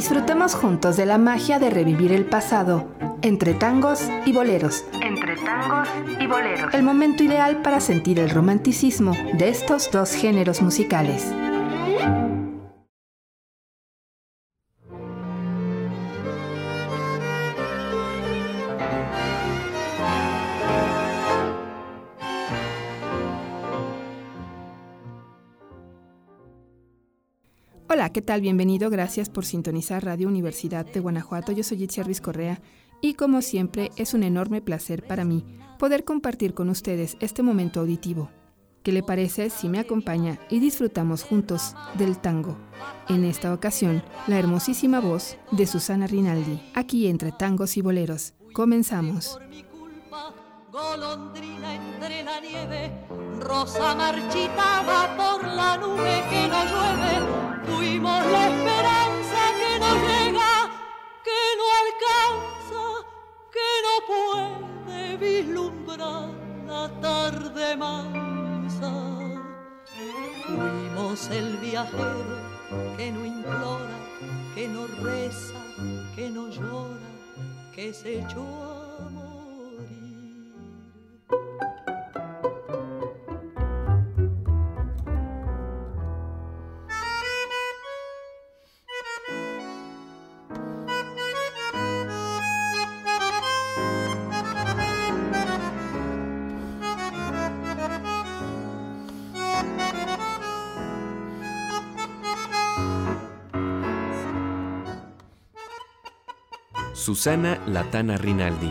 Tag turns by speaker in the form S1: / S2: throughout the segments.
S1: Disfrutemos juntos de la magia de revivir el pasado, entre tangos y boleros.
S2: Entre tangos y boleros.
S1: El momento ideal para sentir el romanticismo de estos dos géneros musicales. ¿Qué tal? Bienvenido. Gracias por sintonizar Radio Universidad de Guanajuato. Yo soy Itzia Ruiz Correa y como siempre es un enorme placer para mí poder compartir con ustedes este momento auditivo. ¿Qué le parece si me acompaña y disfrutamos juntos del tango? En esta ocasión, la hermosísima voz de Susana Rinaldi, aquí entre tangos y boleros. Comenzamos
S3: golondrina entre la nieve, rosa marchitada por la nube que no llueve, fuimos la esperanza que no llega, que no alcanza, que no puede vislumbrar la tarde mansa. Fuimos el viajero que no implora, que no reza, que no llora, que se echó
S4: Susana Latana Rinaldi.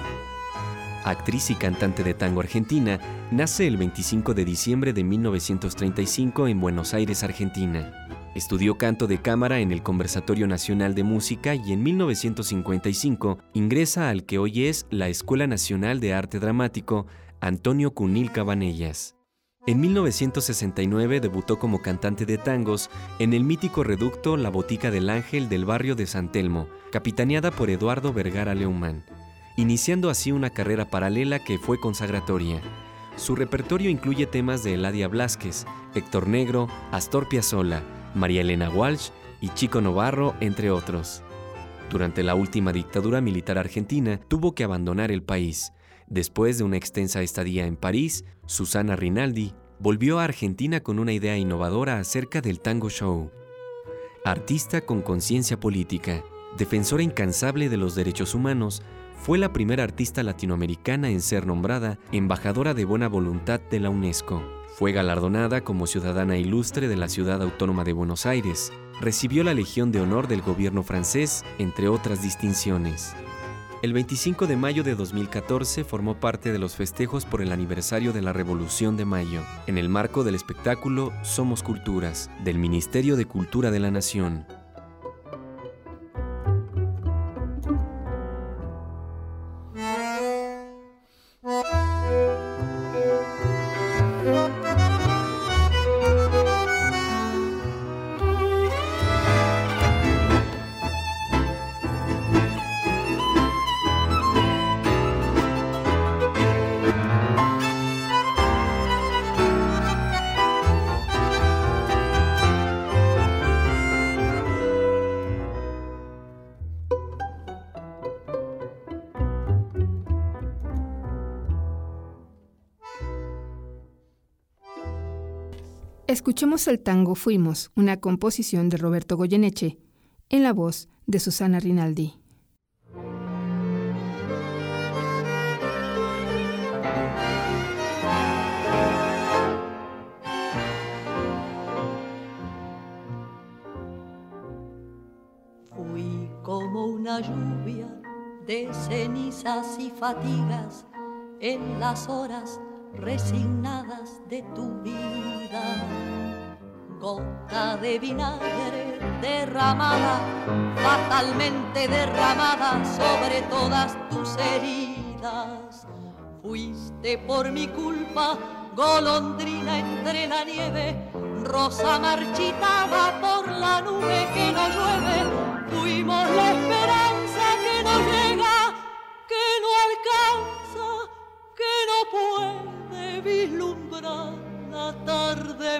S4: Actriz y cantante de tango argentina, nace el 25 de diciembre de 1935 en Buenos Aires, Argentina. Estudió canto de cámara en el Conversatorio Nacional de Música y en 1955 ingresa al que hoy es la Escuela Nacional de Arte Dramático Antonio Cunil Cabanellas. En 1969 debutó como cantante de tangos en el mítico reducto La Botica del Ángel del barrio de San Telmo, capitaneada por Eduardo Vergara Leumán, iniciando así una carrera paralela que fue consagratoria. Su repertorio incluye temas de Eladia Blasquez, Héctor Negro, Astor Piazzolla, María Elena Walsh y Chico Novarro, entre otros. Durante la última dictadura militar argentina, tuvo que abandonar el país, Después de una extensa estadía en París, Susana Rinaldi volvió a Argentina con una idea innovadora acerca del tango show. Artista con conciencia política, defensora incansable de los derechos humanos, fue la primera artista latinoamericana en ser nombrada embajadora de buena voluntad de la UNESCO. Fue galardonada como ciudadana ilustre de la ciudad autónoma de Buenos Aires. Recibió la Legión de Honor del gobierno francés, entre otras distinciones. El 25 de mayo de 2014 formó parte de los festejos por el aniversario de la Revolución de Mayo, en el marco del espectáculo Somos Culturas, del Ministerio de Cultura de la Nación.
S1: Escuchemos el tango Fuimos, una composición de Roberto Goyeneche, en la voz de Susana Rinaldi.
S3: Fui como una lluvia de cenizas y fatigas en las horas resignadas de tu vida. Gota de vinagre derramada, fatalmente derramada sobre todas tus heridas. Fuiste por mi culpa, golondrina entre la nieve, rosa marchitada por la nube que no llueve. Fuimos la esperanza que no llega, que no alcanza, que no puede vislumbra la tarde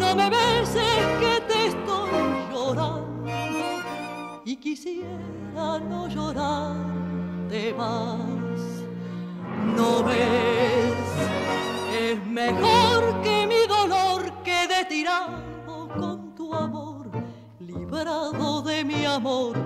S3: no me beses que te estoy llorando y quisiera no llorarte más. No ves, es mejor que mi dolor quede tirado con tu amor, librado de mi amor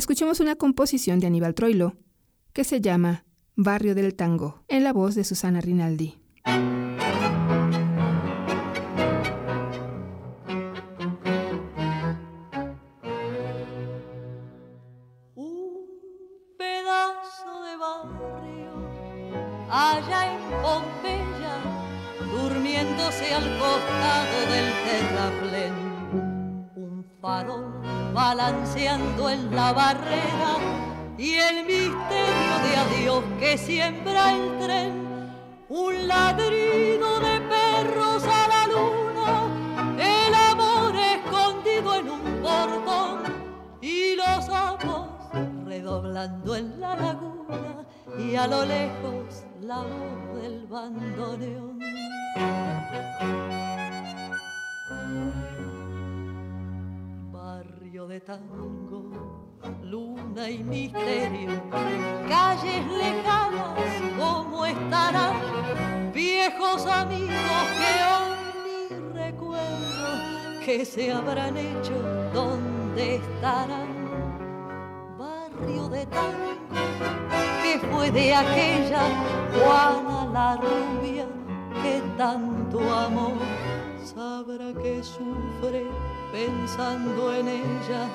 S1: Escuchemos una composición de Aníbal Troilo que se llama Barrio del Tango, en la voz de Susana Rinaldi.
S3: Siembra el tren. Un ladrido de perros a la luna, el amor escondido en un bordón y los sapos redoblando en la laguna y a lo lejos la voz del bandoneón. Barrio de tango, luna y misterio, calles lejanas, ¿cómo estarán? Viejos amigos que hoy ni recuerdo, que se habrán hecho, ¿dónde estarán? Barrio de tango, que fue de aquella Juana la rubia que tanto amor sabrá que sufre pensando en ella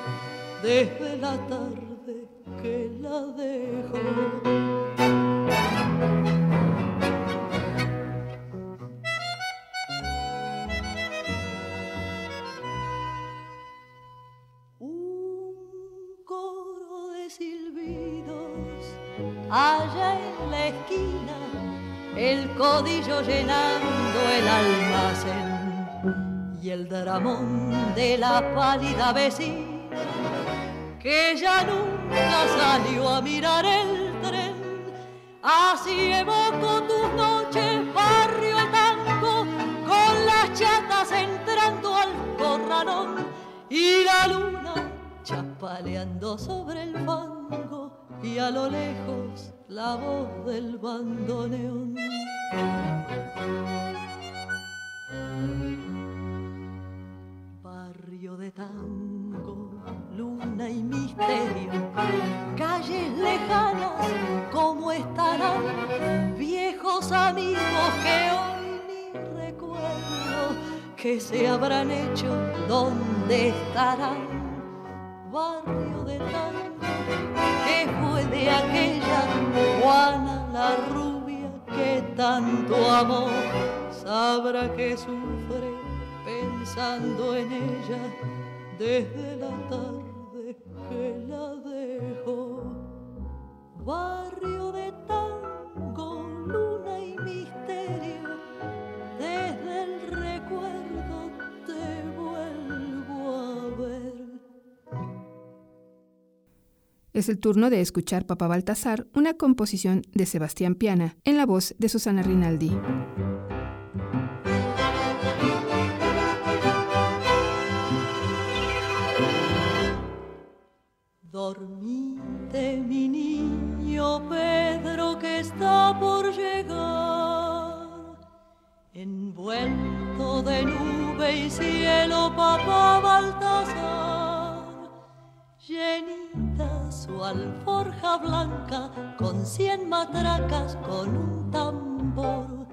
S3: desde la tarde que la dejó. Un coro de silbidos allá en la esquina el codillo llenando el almacén y el dramón de la pálida vecina que ya nunca salió a mirar el tren. Así evoco tus noches, barrio tango, con las chatas entrando al corralón y la luna chapaleando sobre el fango y a lo lejos la voz del bandoneón. Barrio de tango, y misterio, calles lejanas, ¿cómo estarán viejos amigos que hoy ni recuerdo que se habrán hecho, dónde estarán? Barrio de tango, que fue de aquella Juan tu amor, sabrá que sufre pensando en ella desde la tarde que la dejó. Barrio de tango, luna y misterio, desde el recuerdo te vuelvo a ver.
S1: Es el turno de escuchar Papá Baltasar, una composición de Sebastián Piana, en la voz de Susana Rinaldi.
S3: Dormite, mi niño Pedro, que está por llegar. Envuelto de nube y cielo, papá Baltasar. Llenita su alforja blanca con cien matracas, con un tambor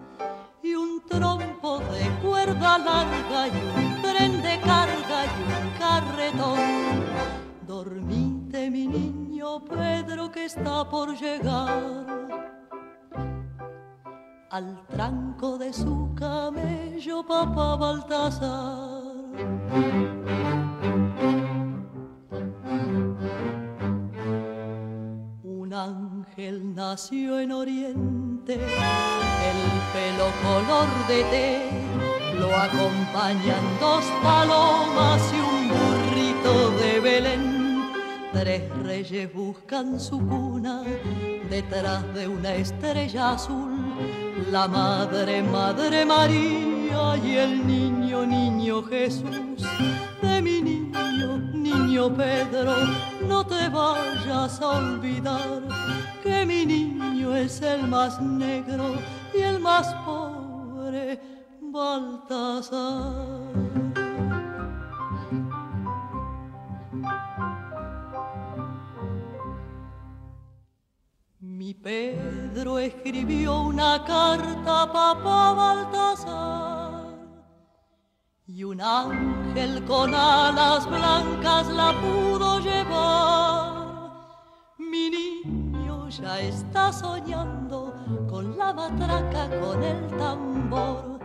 S3: y un trompo de cuerda larga y un tren de carga y un carretón. Dormite mi niño Pedro que está por llegar al tranco de su camello papá Baltasar. Un ángel nació en Oriente, el pelo color de té, lo acompañan dos palomas y un burrito de Belén. Tres reyes buscan su cuna detrás de una estrella azul. La madre, madre María y el niño, niño Jesús. De mi niño, niño Pedro, no te vayas a olvidar que mi niño es el más negro y el más pobre, Baltasar. Mi Pedro escribió una carta a papá Baltasar y un ángel con alas blancas la pudo llevar. Mi niño ya está soñando con la matraca, con el tambor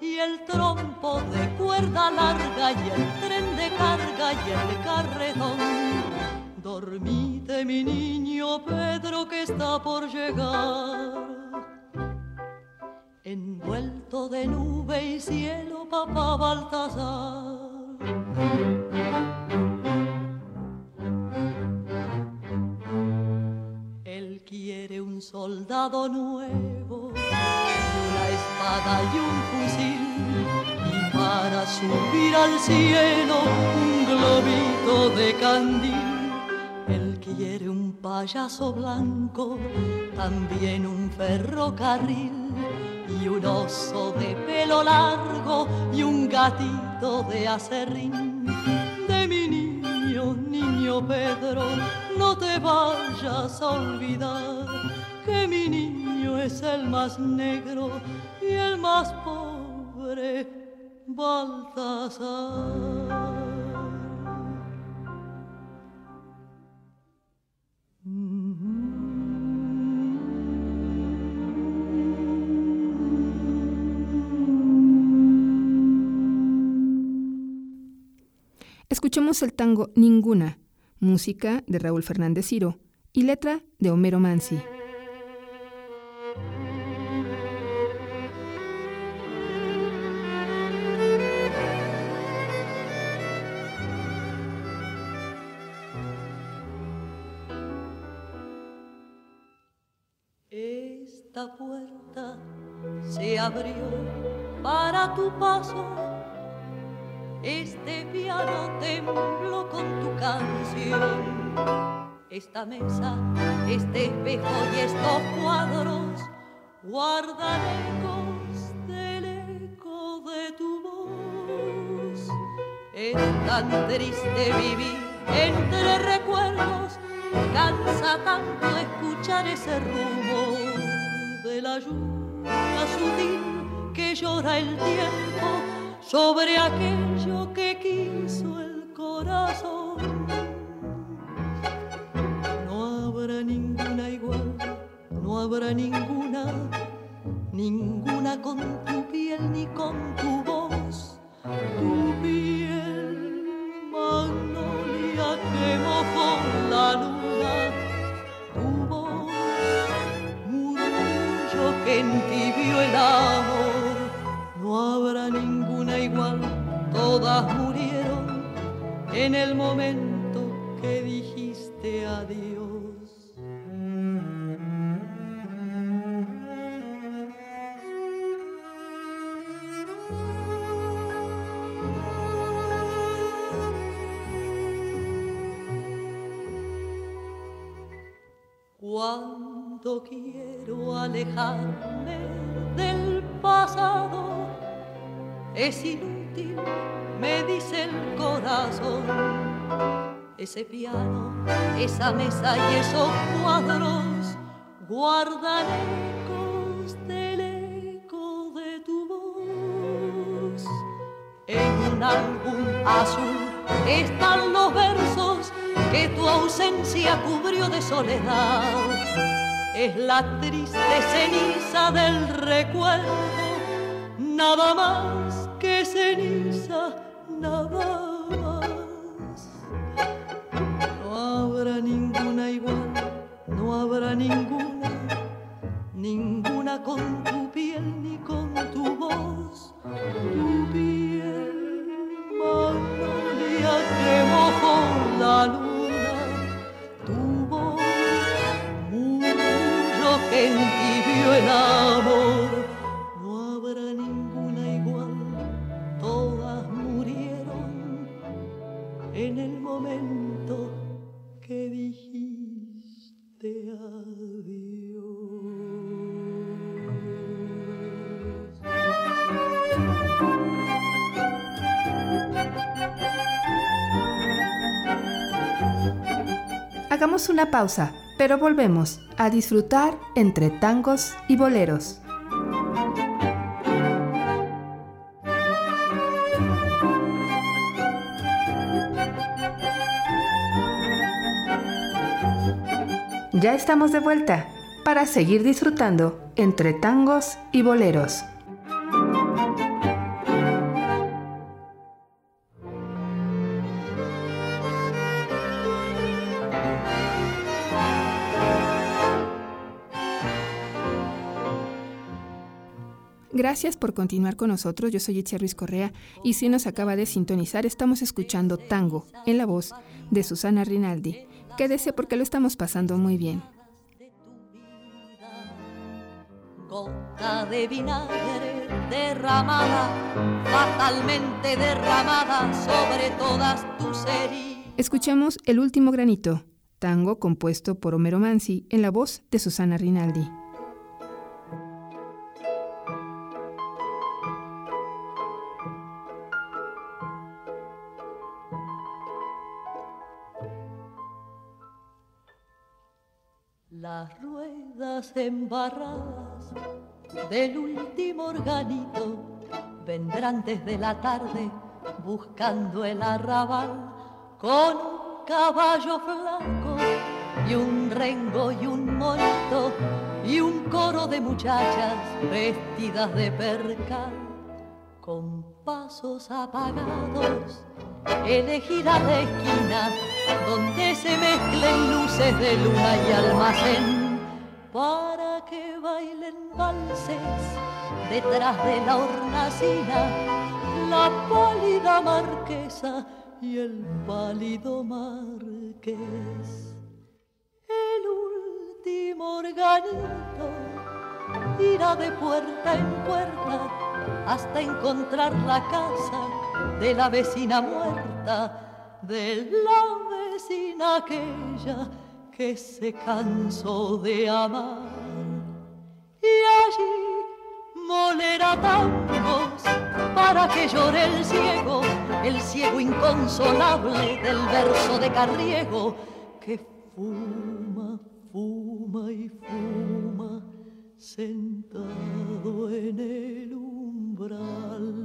S3: y el trompo de cuerda larga y el tren de carga y el carretón. Dormite mi niño Pedro que está por llegar. Envuelto de nube y cielo, papá Baltasar. Él quiere un soldado nuevo, una espada y un fusil, y para subir al cielo un globito de candil. Quiere un payaso blanco, también un ferrocarril y un oso de pelo largo y un gatito de acerrín. De mi niño, niño Pedro, no te vayas a olvidar que mi niño es el más negro y el más pobre, Baltasar.
S1: Escuchemos el tango Ninguna, música de Raúl Fernández Ciro y letra de Homero Mansi.
S3: Esta puerta se abrió para tu paso este piano tembló con tu canción. Esta mesa, este espejo y estos cuadros guardan ecos del eco de tu voz. Es tan triste vivir entre recuerdos, cansa tanto escuchar ese rumor de la lluvia sutil que llora el tiempo sobre aquello que quiso el corazón. No habrá ninguna igual, no habrá ninguna, ninguna con tu piel ni con tu voz. Tu piel, magnolia que con la luna, tu voz, murmullo que entibió el amor. No habrá ninguna todas murieron en el momento que dijiste adiós. Cuando quiero alejarme del pasado, es inútil, Ese piano, esa mesa y esos cuadros guardan ecos del eco de tu voz. En un álbum azul están los versos que tu ausencia cubrió de soledad. Es la triste ceniza del recuerdo, nada más que ceniza, nada más. Habrá ninguna igual, no habrá ninguna, ninguna con tu piel ni con tu voz, tu piel, magnolia que mojó la luz. en vio el amor.
S1: Una pausa pero volvemos a disfrutar entre tangos y boleros. Ya estamos de vuelta para seguir disfrutando entre tangos y boleros. Gracias por continuar con nosotros. Yo soy Itzia Ruiz Correa y si nos acaba de sintonizar, estamos escuchando Tango en la voz de Susana Rinaldi. Quédese porque lo estamos pasando muy bien.
S3: Gota de vinagre derramada, fatalmente derramada sobre todas tus heridas.
S1: Escuchemos El último granito, tango compuesto por Homero Mansi en la voz de Susana Rinaldi.
S3: Embarradas del último organito. Vendrán desde la tarde buscando el arrabal con un caballo flaco y un rengo y un monito y un coro de muchachas vestidas de percal con pasos apagados. Elegirá la esquina donde se mezclen luces de luna y almacén para que bailen valses detrás de la hornacina la pálida marquesa y el pálido marqués. El último organito irá de puerta en puerta hasta encontrar la casa de la vecina muerta, de la vecina aquella que se cansó de amar. Y allí molera tangos para que llore el ciego, el ciego inconsolable del verso de Carriego, que fuma, fuma y fuma sentado en el umbral.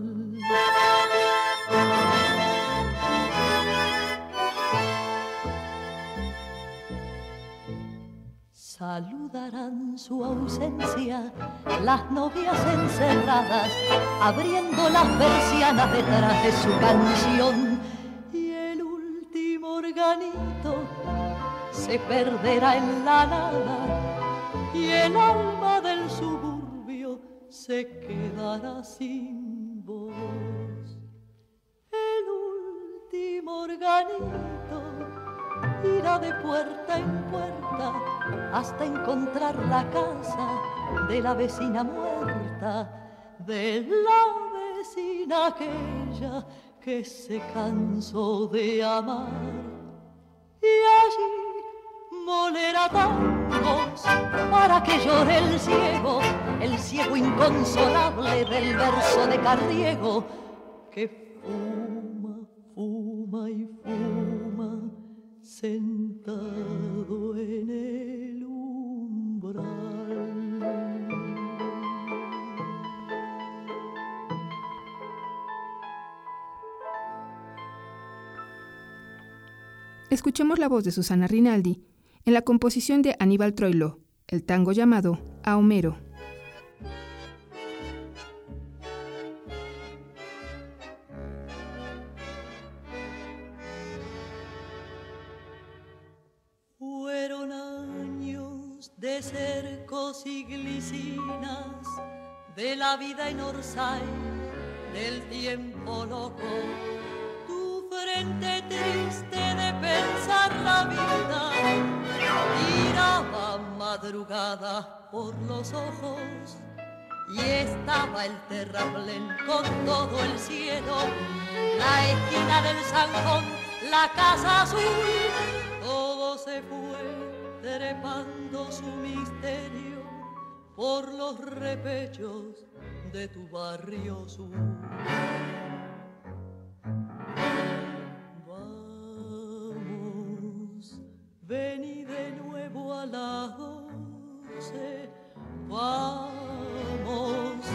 S3: Saludarán su ausencia las novias encerradas, abriendo las persianas detrás de su canción. Y el último organito se perderá en la nada y el alma del suburbio se quedará sin voz. El último organito irá de puerta en puerta hasta encontrar la casa de la vecina muerta, de la vecina aquella que se cansó de amar. Y allí molerá tangos para que llore el ciego, el ciego inconsolable del verso de Carriego, que fuma, fuma y fuma sentado en el umbral.
S1: Escuchemos la voz de Susana Rinaldi en la composición de Aníbal Troilo, el tango llamado A Homero.
S3: Vida en Orsay, del tiempo loco. Tu frente triste de pensar la vida tiraba madrugada por los ojos y estaba el terraplén con todo el cielo, la esquina del Sanjón, la casa azul, todo se fue trepando su misterio por los repechos de tu barrio sur. Vamos, vení de nuevo a la once, vamos,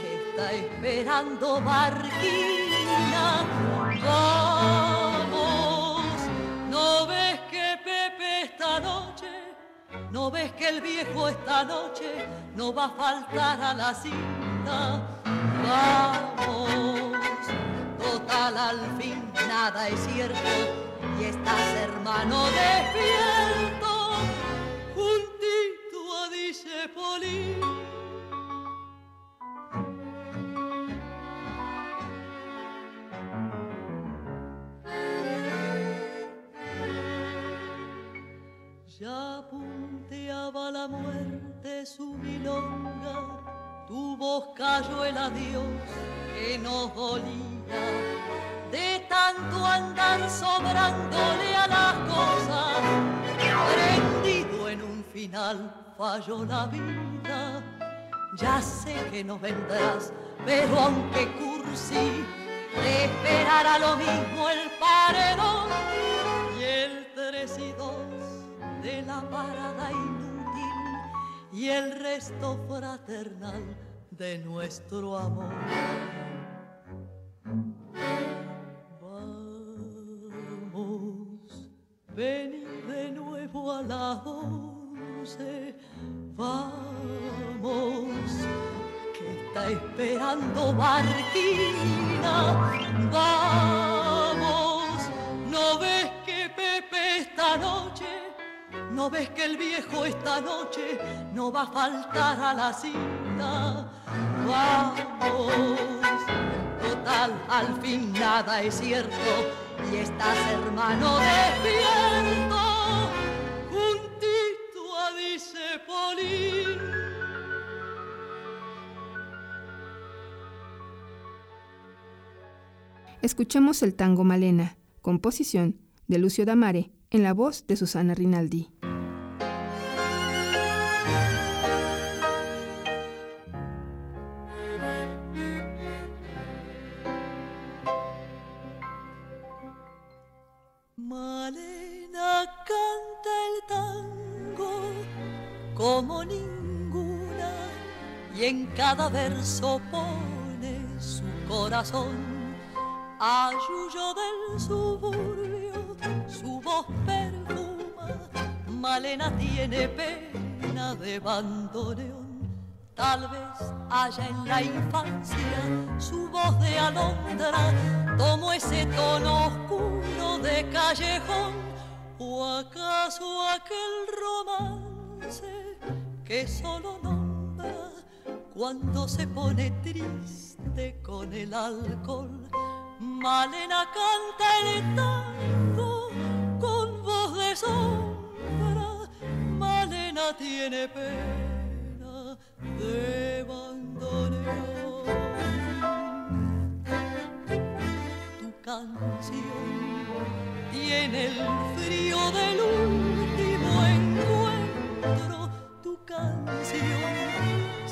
S3: que está esperando Barquina, vamos, no ves que Pepe esta noche ¿No ves que el viejo esta noche no va a faltar a la cita? Vamos, total al fin nada es cierto. Y estás hermano despierto. Juntito a dice Poli. Ya punteaba la muerte su milonga, tu voz cayó el adiós que nos dolía. De tanto andar sobrándole a las cosas, prendido en un final falló la vida. Ya sé que no vendrás, pero aunque cursi, te esperará lo mismo el paredón y el tres de la parada y el resto fraternal de nuestro amor. Vamos, ven de nuevo a la once, vamos, que está esperando Martina, vamos, no ves que Pepe esta noche ¿No ves que el viejo esta noche no va a faltar a la cita? Vamos, total, al fin nada es cierto y estás hermano despierto, juntito a dice Polín.
S1: Escuchemos el tango Malena, composición de Lucio Damare, en la voz de Susana Rinaldi.
S3: Cada verso pone su corazón. Ayuyo del suburbio, su voz perfuma Malena tiene pena de bandoneón. Tal vez haya en la infancia su voz de alondra, tomó ese tono oscuro de callejón, o acaso aquel romance que solo nombra cuando se pone triste con el alcohol. Malena canta el tango con voz de sombra, Malena tiene pena de bandoneón. Tu canción tiene el frío del último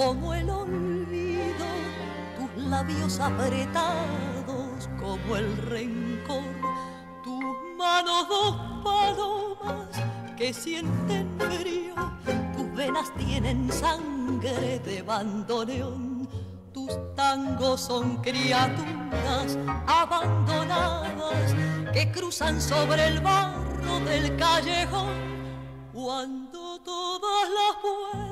S3: Como el olvido, tus labios apretados como el rencor, tus manos dos palomas que sienten frío, tus venas tienen sangre de bandoneón, tus tangos son criaturas abandonadas que cruzan sobre el barro del callejón. Cuando todas las puertas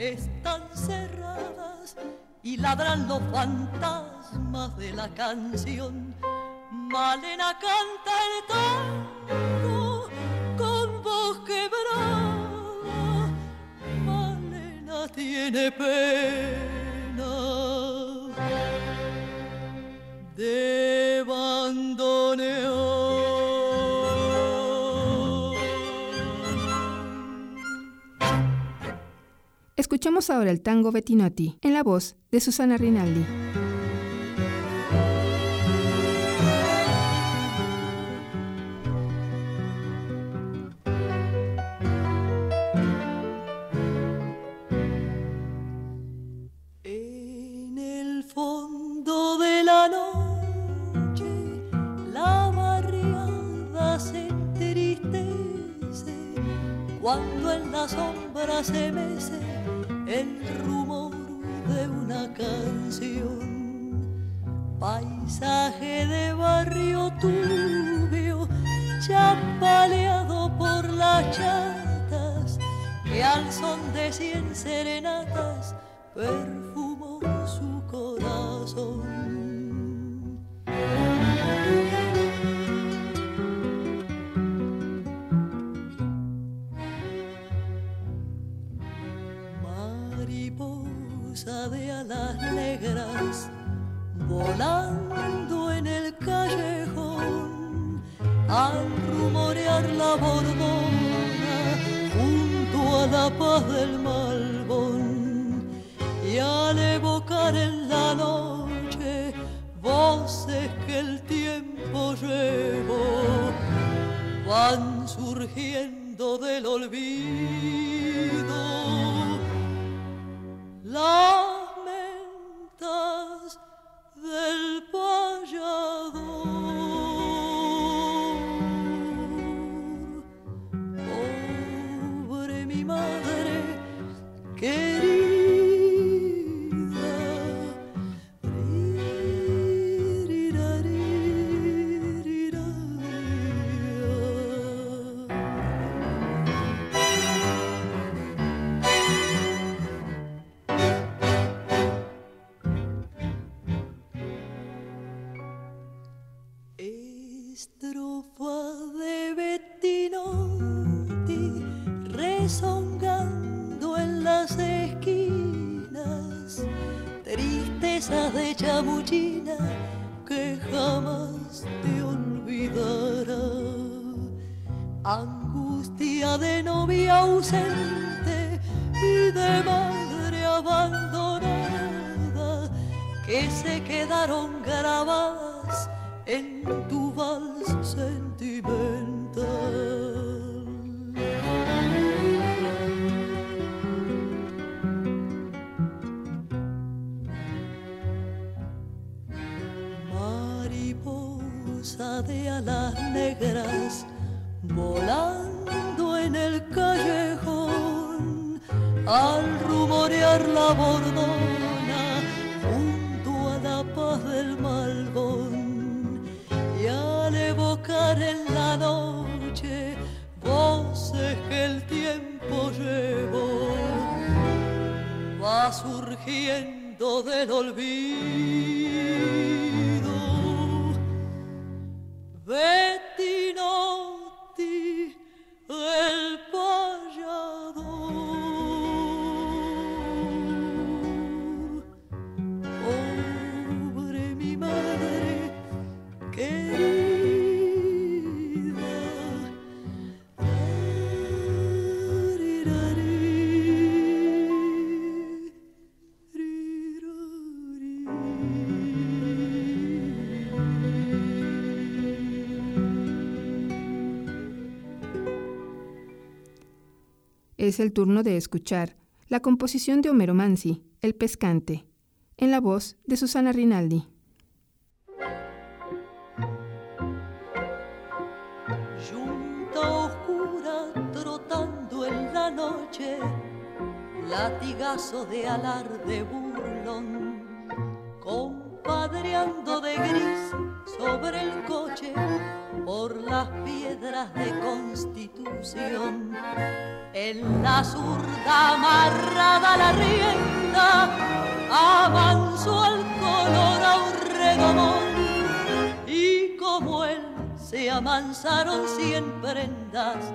S3: están cerradas y ladran los fantasmas de la canción. Malena canta el tango con voz quebrada. Malena tiene pena de bandoneón.
S1: Escuchemos ahora el tango Bettinotti en la voz de Susana Rinaldi.
S3: En el fondo de la noche la barriada se entristece cuando en la sombra se mece el rumor de una canción. Paisaje de barrio turbio, chapaleado por las chatas, que al son de cien serenatas perfumó volando en el callejón, al rumorear la borbona junto a la paz del malbón. Y al evocar en la noche voces que el tiempo llevó van surgiendo del olvido del payador. Surgiendo del olvido. Betty
S1: es el turno de escuchar la composición de Homero Mansi, El Pescante, en la voz de Susana Rinaldi.
S3: Junta oscura trotando en la noche, latigazo de alarde burlón, compadreando de gris sobre el coche las piedras de constitución en la zurda amarrada la rienda, avanzó al color a un redomón. Y como él se amansaron cien prendas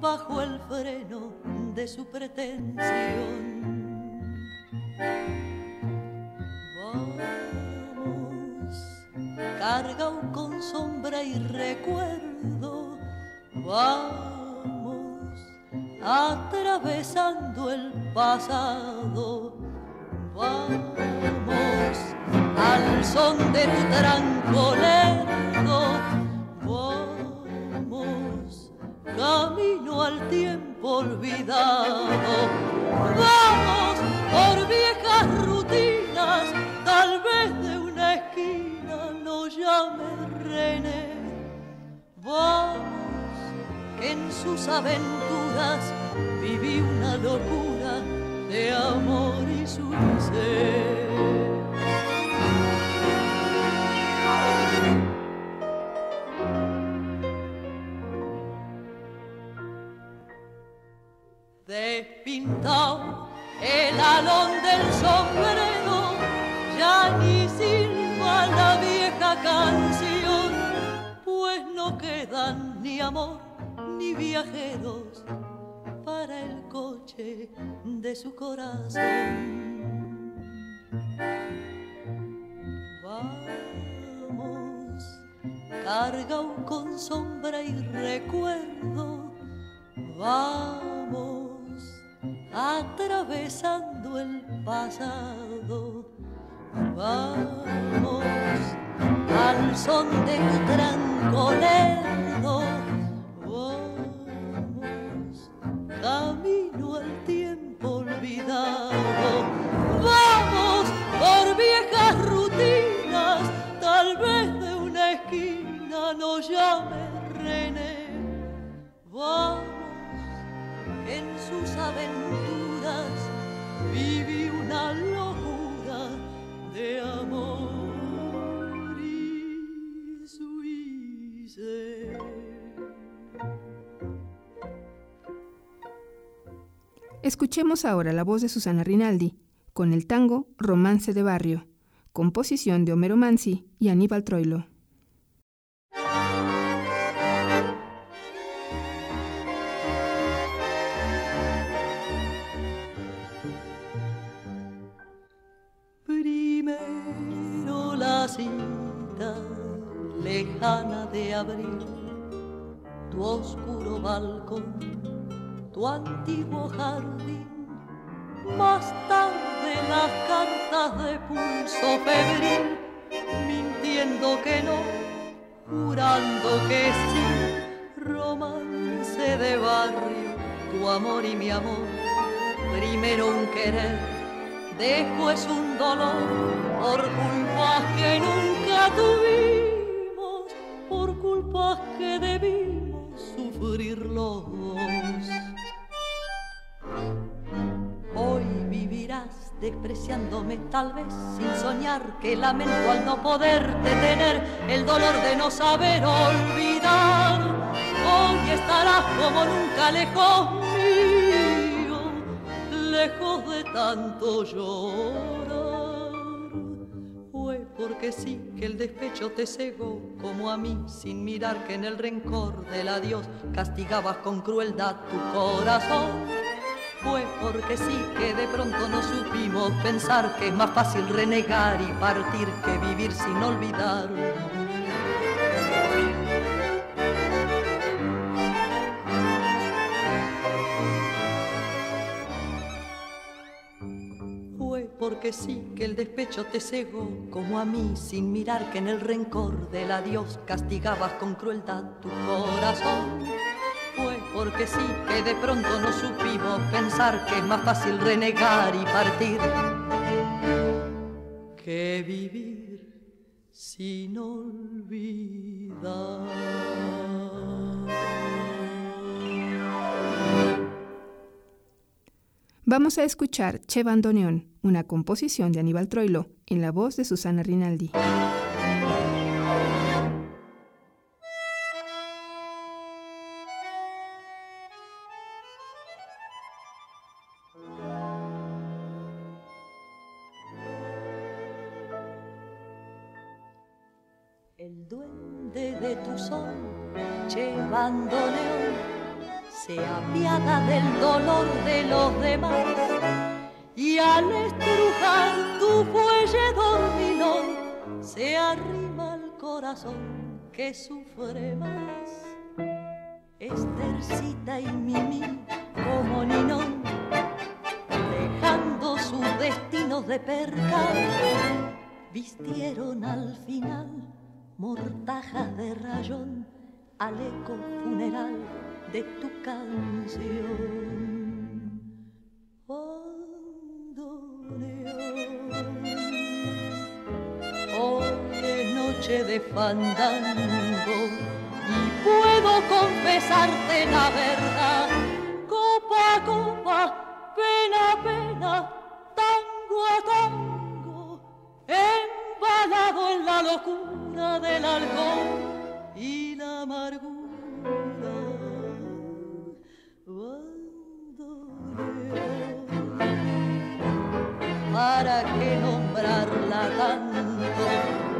S3: bajo el freno de su pretensión. Vamos, carga con sombra y recuerdo. Vamos atravesando el pasado. Vamos al son de tu trancolero, vamos camino al tiempo olvidado. Vamos por viejas rutinas, tal vez de una esquina no llame René. Vamos en sus aventuras viví una locura de amor y su ser. Despintado el alón del sombrero, ya ni silba la vieja canción, no quedan ni amor ni viajeros para el coche de su corazón. Vamos, carga con sombra y recuerdo, vamos, atravesando el pasado, vamos, son de tu trancolerdo
S1: Escuchemos ahora la voz de Susana Rinaldi con el tango Romance de Barrio, composición de Homero Mansi y Aníbal Troilo.
S3: Primero la cita lejana de abril, tu oscuro balcón, tu antiguo jardín. Más tarde las cartas de pulso febril, mintiendo que no, jurando que sí, romance de barrio, tu amor y mi amor, primero un querer, después un dolor, por culpas que nunca tuvimos, por culpas que debimos sufrir los. Despreciándome tal vez sin soñar que lamento al no poderte tener el dolor de no saber olvidar. Hoy estarás como nunca lejos mío, lejos de tanto llorar. Fue porque sí que el despecho te cegó como a mí, sin mirar que en el rencor del adiós castigabas con crueldad tu corazón fue porque sí que de pronto no supimos pensar que es más fácil renegar y partir que vivir sin olvidar. Fue porque sí que el despecho te cegó como a mí sin mirar que en el rencor del adiós castigabas con crueldad tu corazón fue porque sí que de pronto no supimos pensar que es más fácil renegar y partir que vivir sin olvidar.
S1: Vamos a escuchar Che Bandoneón, una composición de Aníbal Troilo, en la voz de Susana Rinaldi.
S3: Del dolor de los demás y al estrujar tu fuelle dormilón se arrima al corazón que sufre más. Estercita y Mimi como Ninón, dejando sus destinos de percal, vistieron al final mortajas de rayón al eco funeral de tu canción. Hoy es noche de fandango y puedo confesarte la verdad. Copa a copa, pena a pena, tango a tango, embalado en la locura del alcohol y la amargura. ¿Para qué nombrarla tanto?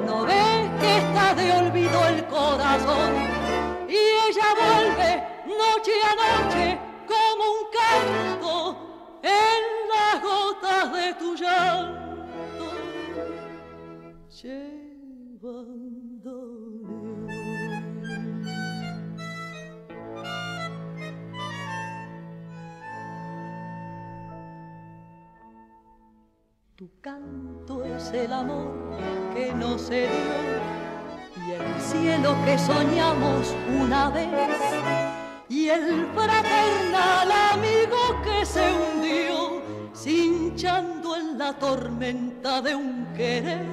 S3: ¿No ves que está de olvido el corazón? Y ella vuelve noche a noche como un canto en las gotas de tu llanto. Canto es el amor que no se dio y el cielo que soñamos una vez y el fraternal amigo que se hundió cinchando en la tormenta de un querer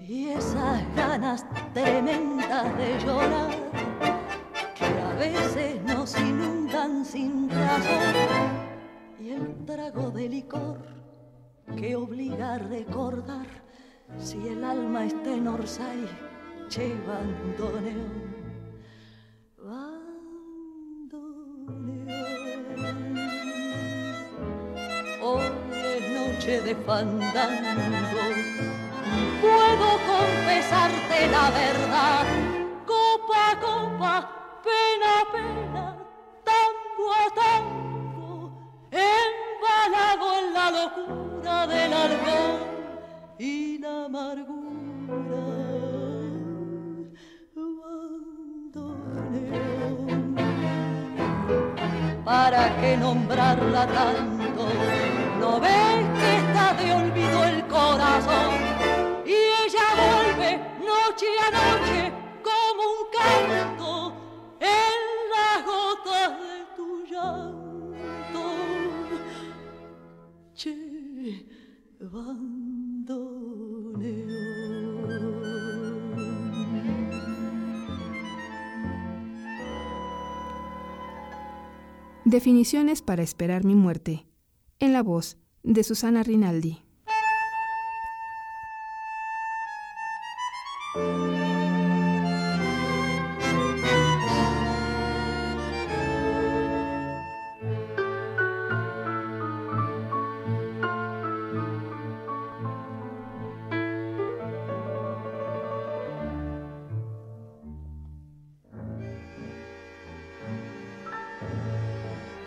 S3: y esas ganas tremendas de llorar que a veces nos inundan sin razón y el trago de licor que obliga a recordar si el alma está en Orsay, che bandoneón, de fandango. Puedo confesarte la verdad, copa copa, pena pena, tango a tango, embalado en la locura del alcohol y la amargura. ¿para qué nombrarla tanto? ¿No ves que está de olvido el corazón? Y ella vuelve noche a noche como un canto
S1: Definiciones para esperar mi muerte. En la voz de Susana Rinaldi.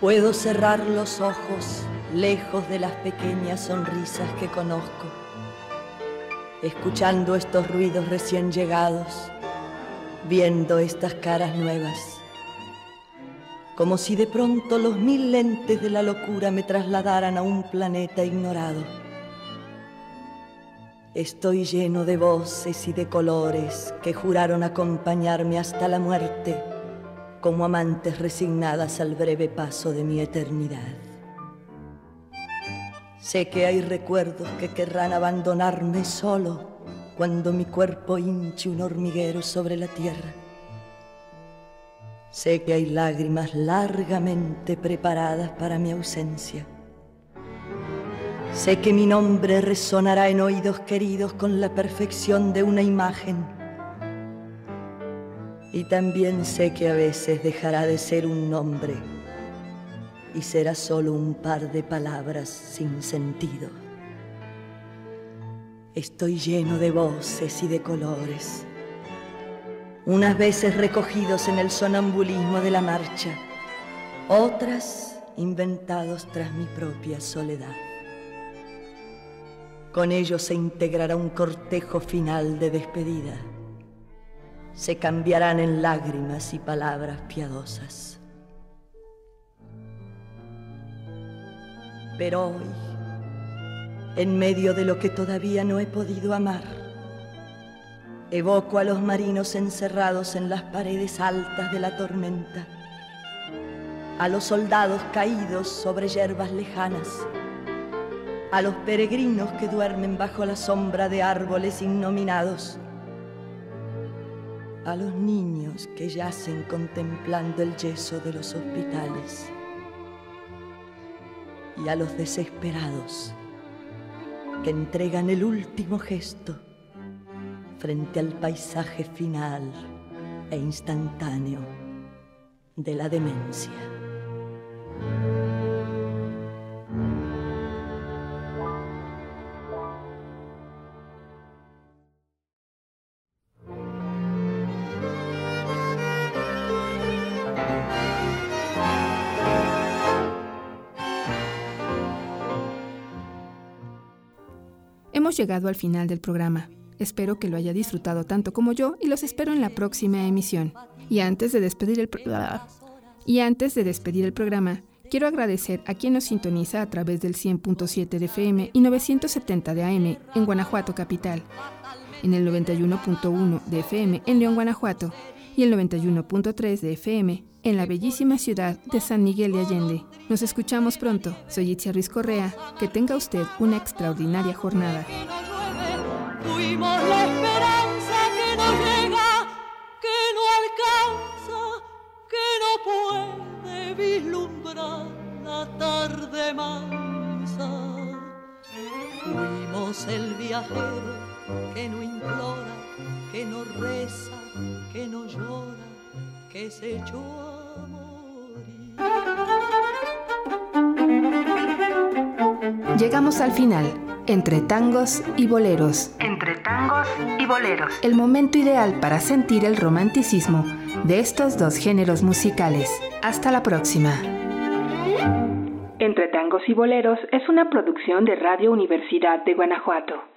S3: Puedo cerrar los ojos lejos de las pequeñas sonrisas que conozco, escuchando estos ruidos recién llegados, viendo estas caras nuevas, como si de pronto los mil lentes de la locura me trasladaran a un planeta ignorado. Estoy lleno de voces y de colores que juraron acompañarme hasta la muerte como amantes resignadas al breve paso de mi eternidad. Sé que hay recuerdos que querrán abandonarme solo cuando mi cuerpo hinche un hormiguero sobre la tierra. Sé que hay lágrimas largamente preparadas para mi ausencia. Sé que mi nombre resonará en oídos queridos con la perfección de una imagen y también sé que a veces dejará de ser un nombre y será solo un par de palabras sin sentido. Estoy lleno de voces y de colores, unas veces recogidos en el sonambulismo de la marcha, otras inventados tras mi propia soledad. Con ellos se integrará un cortejo final de despedida se cambiarán en lágrimas y palabras piadosas. Pero hoy, en medio de lo que todavía no he podido amar, evoco a los marinos encerrados en las paredes altas de la tormenta, a los soldados caídos sobre hierbas lejanas, a los peregrinos que duermen bajo la sombra de árboles innominados, a los niños que yacen contemplando el yeso de los hospitales y a los desesperados que entregan el último gesto frente al paisaje final e instantáneo de la demencia.
S1: Llegado al final del programa. Espero que lo haya disfrutado tanto como yo y los espero en la próxima emisión. Y antes de despedir el y antes de despedir el programa, quiero agradecer a quien nos sintoniza a través del 100.7 de FM y 970 de AM en Guanajuato capital, en el 91.1 de FM en León, Guanajuato y el 91.3 de FM en la bellísima ciudad de San Miguel de Allende. Nos escuchamos pronto. Soy Itzia Ruiz Correa. Que tenga usted una extraordinaria jornada.
S3: Fuimos la esperanza que no llega, que no alcanza, que no puede vislumbrar la tarde mansa. Fuimos el viajero que no implora, que no reza, que no llora, que se echó a morir.
S1: Llegamos al final, entre tangos y boleros.
S2: Entre tangos y boleros.
S1: El momento ideal para sentir el romanticismo de estos dos géneros musicales. Hasta la próxima. Entre tangos y boleros es una producción de Radio Universidad de Guanajuato.